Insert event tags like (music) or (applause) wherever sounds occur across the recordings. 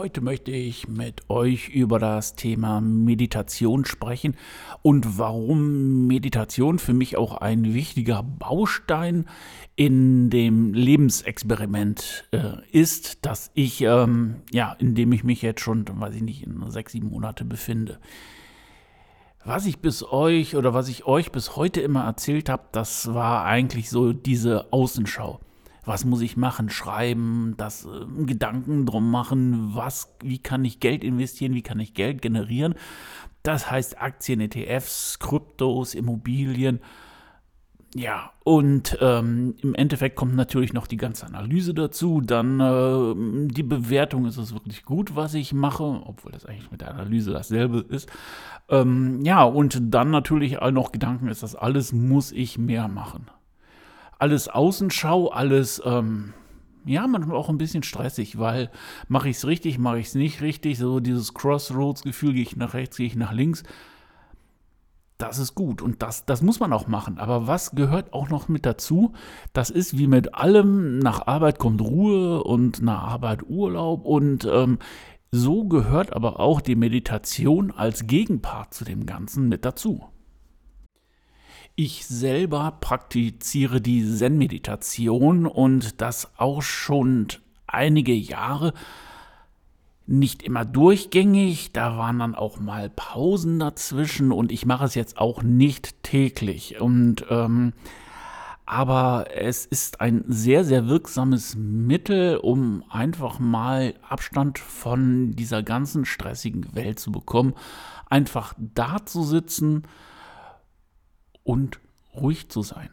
Heute möchte ich mit euch über das Thema Meditation sprechen und warum Meditation für mich auch ein wichtiger Baustein in dem Lebensexperiment äh, ist, das ich, ähm, ja, in dem ich mich jetzt schon, weiß ich nicht, in sechs, sieben Monate befinde. Was ich bis euch oder was ich euch bis heute immer erzählt habe, das war eigentlich so diese Außenschau was muss ich machen, schreiben, das äh, Gedanken drum machen, was, wie kann ich Geld investieren, wie kann ich Geld generieren. Das heißt Aktien, ETFs, Kryptos, Immobilien. Ja, und ähm, im Endeffekt kommt natürlich noch die ganze Analyse dazu. Dann äh, die Bewertung, ist es wirklich gut, was ich mache, obwohl das eigentlich mit der Analyse dasselbe ist. Ähm, ja, und dann natürlich auch noch Gedanken, ist das alles, muss ich mehr machen alles Außenschau, alles, ähm, ja, manchmal auch ein bisschen stressig, weil mache ich es richtig, mache ich es nicht richtig, so dieses Crossroads-Gefühl, gehe ich nach rechts, gehe ich nach links. Das ist gut und das, das muss man auch machen. Aber was gehört auch noch mit dazu? Das ist wie mit allem, nach Arbeit kommt Ruhe und nach Arbeit Urlaub und ähm, so gehört aber auch die Meditation als Gegenpart zu dem Ganzen mit dazu. Ich selber praktiziere die Zen-Meditation und das auch schon einige Jahre. Nicht immer durchgängig, da waren dann auch mal Pausen dazwischen und ich mache es jetzt auch nicht täglich. Und ähm, aber es ist ein sehr, sehr wirksames Mittel, um einfach mal Abstand von dieser ganzen stressigen Welt zu bekommen. Einfach da zu sitzen, und ruhig zu sein.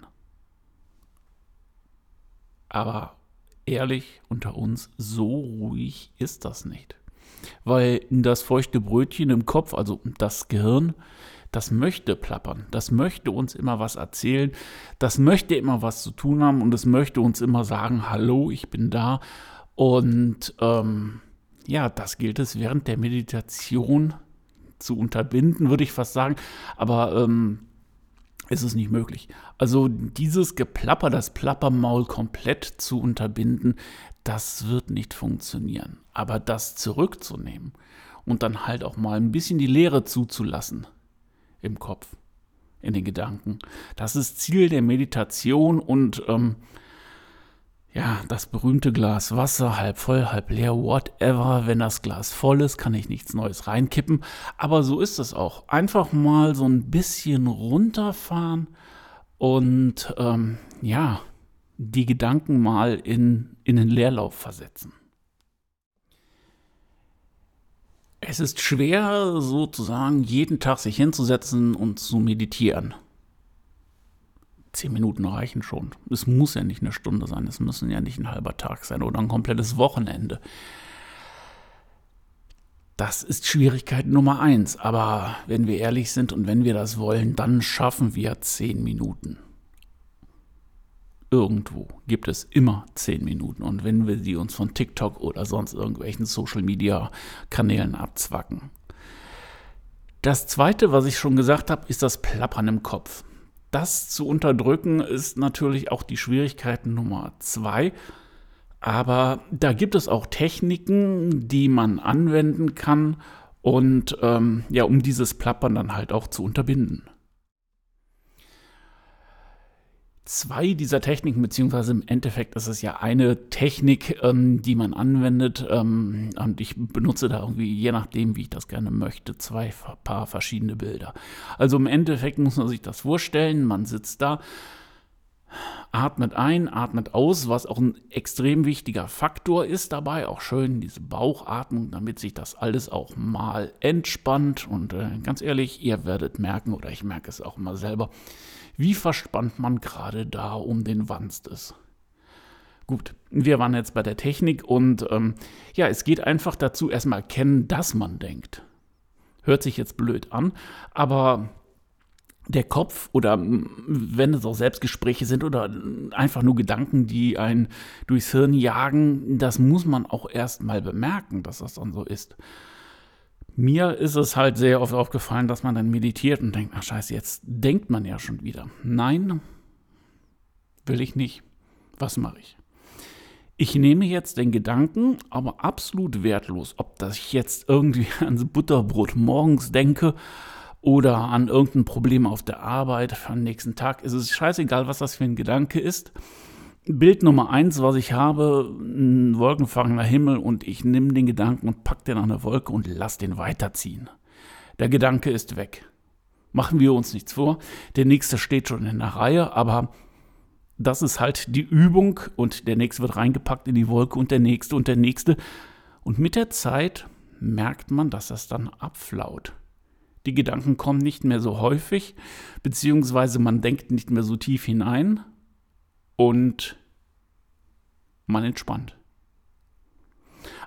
Aber ehrlich unter uns, so ruhig ist das nicht. Weil das feuchte Brötchen im Kopf, also das Gehirn, das möchte plappern, das möchte uns immer was erzählen, das möchte immer was zu tun haben und es möchte uns immer sagen, hallo, ich bin da. Und ähm, ja, das gilt es während der Meditation zu unterbinden, würde ich fast sagen. Aber ähm, ist es nicht möglich. Also dieses Geplapper, das Plappermaul komplett zu unterbinden, das wird nicht funktionieren. Aber das zurückzunehmen und dann halt auch mal ein bisschen die Leere zuzulassen im Kopf, in den Gedanken, das ist Ziel der Meditation und ähm, ja, das berühmte Glas Wasser, halb voll, halb leer, whatever. Wenn das Glas voll ist, kann ich nichts Neues reinkippen. Aber so ist es auch. Einfach mal so ein bisschen runterfahren und ähm, ja, die Gedanken mal in, in den Leerlauf versetzen. Es ist schwer, sozusagen jeden Tag sich hinzusetzen und zu meditieren zehn Minuten reichen schon. Es muss ja nicht eine Stunde sein, es müssen ja nicht ein halber Tag sein oder ein komplettes Wochenende. Das ist Schwierigkeit Nummer eins. Aber wenn wir ehrlich sind und wenn wir das wollen, dann schaffen wir zehn Minuten. Irgendwo gibt es immer zehn Minuten. Und wenn wir sie uns von TikTok oder sonst irgendwelchen Social Media Kanälen abzwacken. Das zweite, was ich schon gesagt habe, ist das Plappern im Kopf das zu unterdrücken ist natürlich auch die Schwierigkeit Nummer zwei. Aber da gibt es auch Techniken, die man anwenden kann und ähm, ja, um dieses Plappern dann halt auch zu unterbinden. Zwei dieser Techniken, beziehungsweise im Endeffekt ist es ja eine Technik, ähm, die man anwendet. Ähm, und ich benutze da irgendwie, je nachdem, wie ich das gerne möchte, zwei paar verschiedene Bilder. Also im Endeffekt muss man sich das vorstellen, man sitzt da, atmet ein, atmet aus, was auch ein extrem wichtiger Faktor ist dabei. Auch schön diese Bauchatmung, damit sich das alles auch mal entspannt. Und äh, ganz ehrlich, ihr werdet merken, oder ich merke es auch immer selber, wie verspannt man gerade da um den Wanst ist. Gut, wir waren jetzt bei der Technik und ähm, ja, es geht einfach dazu, erstmal erkennen, dass man denkt. Hört sich jetzt blöd an, aber der Kopf oder wenn es auch Selbstgespräche sind oder einfach nur Gedanken, die einen durchs Hirn jagen, das muss man auch erst mal bemerken, dass das dann so ist. Mir ist es halt sehr oft aufgefallen, dass man dann meditiert und denkt, ach scheiße, jetzt denkt man ja schon wieder. Nein, will ich nicht. Was mache ich? Ich nehme jetzt den Gedanken, aber absolut wertlos, ob das ich jetzt irgendwie (laughs) ans Butterbrot morgens denke oder an irgendein Problem auf der Arbeit den nächsten Tag. Es ist scheißegal, was das für ein Gedanke ist. Bild Nummer eins, was ich habe, ein wolkenfangender Himmel und ich nehme den Gedanken und packe den an der Wolke und lass den weiterziehen. Der Gedanke ist weg. Machen wir uns nichts vor. Der nächste steht schon in der Reihe, aber das ist halt die Übung und der nächste wird reingepackt in die Wolke und der nächste und der nächste. Und mit der Zeit merkt man, dass das dann abflaut. Die Gedanken kommen nicht mehr so häufig, beziehungsweise man denkt nicht mehr so tief hinein und man entspannt.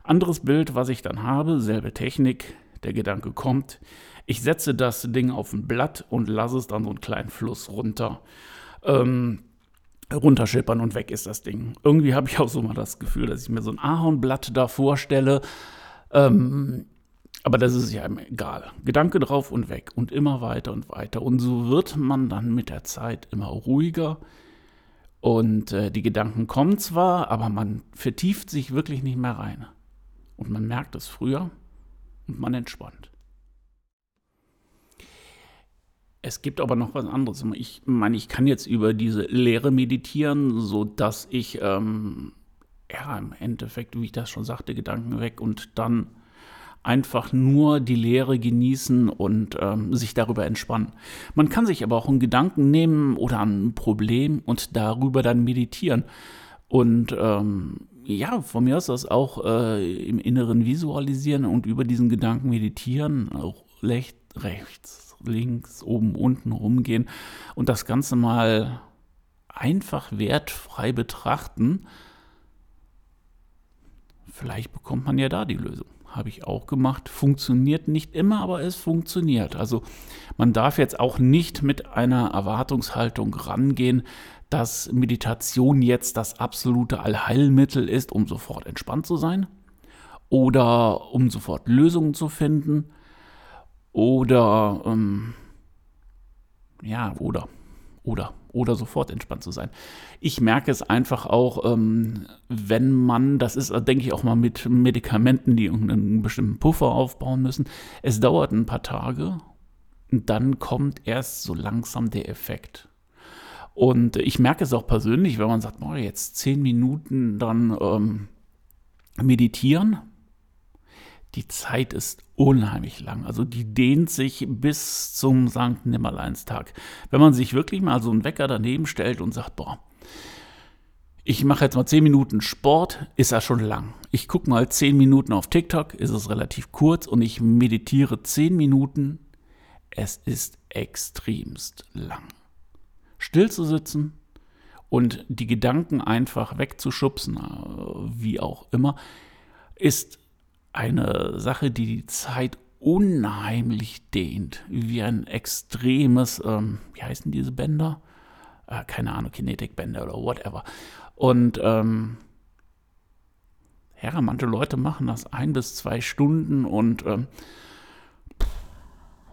Anderes Bild, was ich dann habe, selbe Technik, der Gedanke kommt, ich setze das Ding auf ein Blatt und lasse es dann so einen kleinen Fluss runter. Ähm, runterschippern und weg ist das Ding. Irgendwie habe ich auch so mal das Gefühl, dass ich mir so ein Ahornblatt da vorstelle. Ähm, aber das ist ja egal. Gedanke drauf und weg und immer weiter und weiter. Und so wird man dann mit der Zeit immer ruhiger. Und äh, die Gedanken kommen zwar, aber man vertieft sich wirklich nicht mehr rein. Und man merkt es früher und man entspannt. Es gibt aber noch was anderes. Ich meine, ich kann jetzt über diese Lehre meditieren, sodass ich, ähm, ja, im Endeffekt, wie ich das schon sagte, Gedanken weg und dann einfach nur die Lehre genießen und ähm, sich darüber entspannen. Man kann sich aber auch einen Gedanken nehmen oder ein Problem und darüber dann meditieren. Und ähm, ja, von mir aus das auch äh, im Inneren visualisieren und über diesen Gedanken meditieren, auch rechts links, oben, unten rumgehen und das Ganze mal einfach wertfrei betrachten, vielleicht bekommt man ja da die Lösung. Habe ich auch gemacht. Funktioniert nicht immer, aber es funktioniert. Also man darf jetzt auch nicht mit einer Erwartungshaltung rangehen, dass Meditation jetzt das absolute Allheilmittel ist, um sofort entspannt zu sein oder um sofort Lösungen zu finden oder, ähm, ja, oder, oder, oder sofort entspannt zu sein. Ich merke es einfach auch, ähm, wenn man, das ist, denke ich, auch mal mit Medikamenten, die irgendeinen bestimmten Puffer aufbauen müssen. Es dauert ein paar Tage und dann kommt erst so langsam der Effekt. Und ich merke es auch persönlich, wenn man sagt, boah, jetzt zehn Minuten dann ähm, meditieren, die Zeit ist unheimlich lang. Also die dehnt sich bis zum Sankt Nimmerleinstag. Wenn man sich wirklich mal so einen Wecker daneben stellt und sagt, boah, ich mache jetzt mal 10 Minuten Sport, ist das schon lang. Ich gucke mal 10 Minuten auf TikTok, ist es relativ kurz und ich meditiere 10 Minuten. Es ist extremst lang. Still zu sitzen und die Gedanken einfach wegzuschubsen, äh, wie auch immer, ist eine Sache, die die Zeit unheimlich dehnt, wie ein extremes, ähm, wie heißen diese Bänder? Äh, keine Ahnung, Kinetikbänder oder whatever. Und ähm, ja, manche Leute machen das ein bis zwei Stunden und ähm,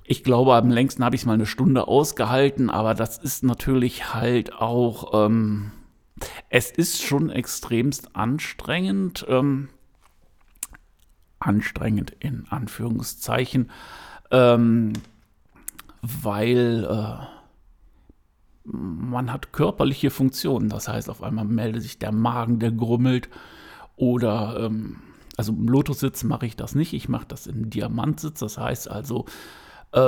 ich glaube, am längsten habe ich es mal eine Stunde ausgehalten, aber das ist natürlich halt auch, ähm, es ist schon extremst anstrengend. Ähm, anstrengend in Anführungszeichen, ähm, weil äh, man hat körperliche Funktionen. Das heißt, auf einmal meldet sich der Magen, der grummelt oder ähm, also im Lotussitz mache ich das nicht, ich mache das im Diamantsitz. Das heißt also, äh,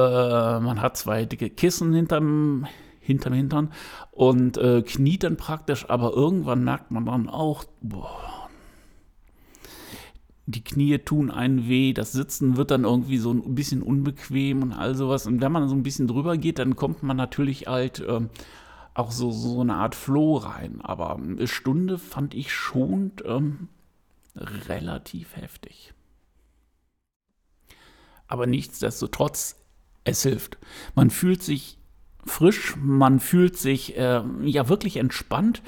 man hat zwei dicke Kissen hinterm, hinterm Hintern und äh, kniet dann praktisch, aber irgendwann merkt man dann auch, boah, die Knie tun einen weh, das Sitzen wird dann irgendwie so ein bisschen unbequem und all sowas. Und wenn man so ein bisschen drüber geht, dann kommt man natürlich halt äh, auch so, so eine Art Flow rein. Aber eine Stunde fand ich schon ähm, relativ heftig. Aber nichtsdestotrotz, es hilft. Man fühlt sich frisch, man fühlt sich äh, ja wirklich entspannt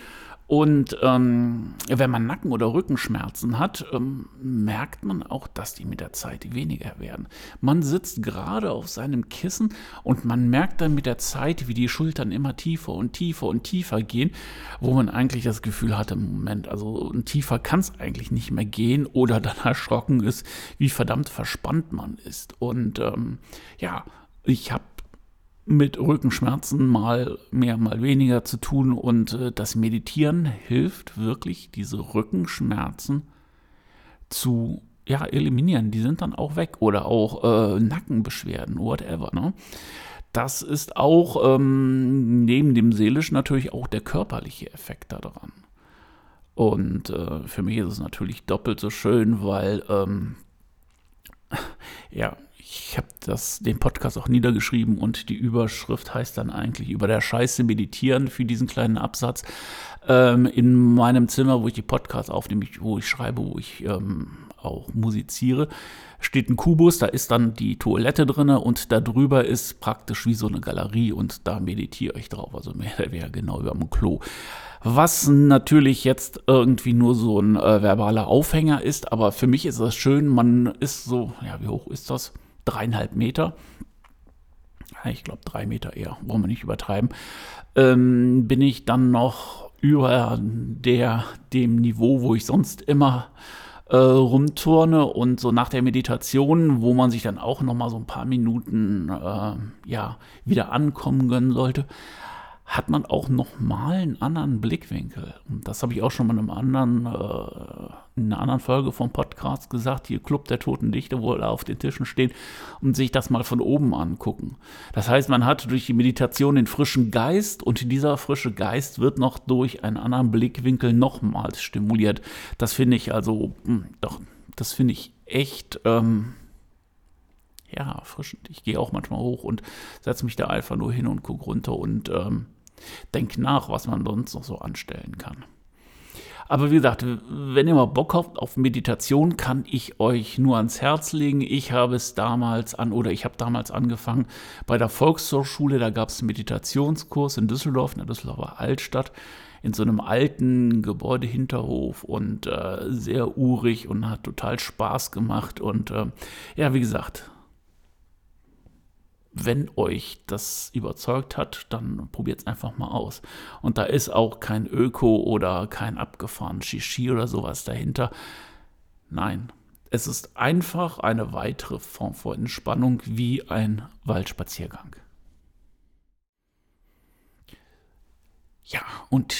und ähm, wenn man Nacken- oder Rückenschmerzen hat, ähm, merkt man auch, dass die mit der Zeit weniger werden. Man sitzt gerade auf seinem Kissen und man merkt dann mit der Zeit, wie die Schultern immer tiefer und tiefer und tiefer gehen, wo man eigentlich das Gefühl hatte, Moment, also tiefer kann es eigentlich nicht mehr gehen oder dann (laughs) erschrocken ist, wie verdammt verspannt man ist. Und ähm, ja, ich habe mit Rückenschmerzen mal mehr, mal weniger zu tun und äh, das Meditieren hilft wirklich, diese Rückenschmerzen zu ja, eliminieren. Die sind dann auch weg oder auch äh, Nackenbeschwerden, whatever. Ne? Das ist auch ähm, neben dem seelischen natürlich auch der körperliche Effekt daran. Und äh, für mich ist es natürlich doppelt so schön, weil ähm, (laughs) ja, ich habe den Podcast auch niedergeschrieben und die Überschrift heißt dann eigentlich über der Scheiße meditieren für diesen kleinen Absatz. Ähm, in meinem Zimmer, wo ich die Podcasts aufnehme, wo ich schreibe, wo ich ähm, auch musiziere, steht ein Kubus, da ist dann die Toilette drin und da drüber ist praktisch wie so eine Galerie und da meditiere ich drauf, also mehr oder weniger genau über dem Klo. Was natürlich jetzt irgendwie nur so ein äh, verbaler Aufhänger ist, aber für mich ist das schön, man ist so, ja, wie hoch ist das? Dreieinhalb Meter. Ich glaube, drei Meter eher, wollen wir nicht übertreiben. Ähm, bin ich dann noch über der, dem Niveau, wo ich sonst immer äh, rumturne und so nach der Meditation, wo man sich dann auch noch mal so ein paar Minuten äh, ja wieder ankommen gönnen sollte, hat man auch noch mal einen anderen Blickwinkel. Und das habe ich auch schon mal in, anderen, äh, in einer anderen Folge vom Podcast gesagt, hier Club der Toten Dichter, wo alle auf den Tischen stehen und sich das mal von oben angucken. Das heißt, man hat durch die Meditation den frischen Geist und dieser frische Geist wird noch durch einen anderen Blickwinkel nochmals stimuliert. Das finde ich also, mh, hm, doch, das finde ich echt... Ähm, ja, erfrischend. Ich gehe auch manchmal hoch und setze mich da einfach nur hin und gucke runter und ähm, Denk nach, was man sonst noch so anstellen kann. Aber wie gesagt, wenn ihr mal Bock habt auf Meditation, kann ich euch nur ans Herz legen. Ich habe es damals an, oder ich habe damals angefangen bei der Volkshochschule, da gab es einen Meditationskurs in Düsseldorf, in der Düsseldorfer Altstadt, in so einem alten Gebäudehinterhof und äh, sehr urig und hat total Spaß gemacht. Und äh, ja, wie gesagt, wenn euch das überzeugt hat, dann probiert es einfach mal aus. Und da ist auch kein Öko oder kein abgefahren Shishi oder sowas dahinter. Nein, es ist einfach eine weitere Form von Entspannung wie ein Waldspaziergang. Ja, und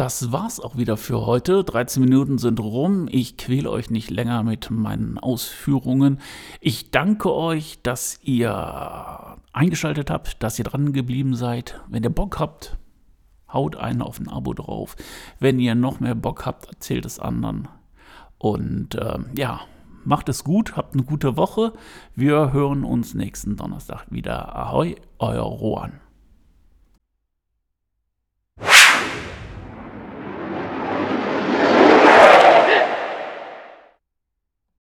das war's auch wieder für heute. 13 Minuten sind rum. Ich quäle euch nicht länger mit meinen Ausführungen. Ich danke euch, dass ihr eingeschaltet habt, dass ihr dran geblieben seid. Wenn ihr Bock habt, haut einen auf ein Abo drauf. Wenn ihr noch mehr Bock habt, erzählt es anderen. Und äh, ja, macht es gut, habt eine gute Woche. Wir hören uns nächsten Donnerstag wieder. Ahoi, euer Rohan.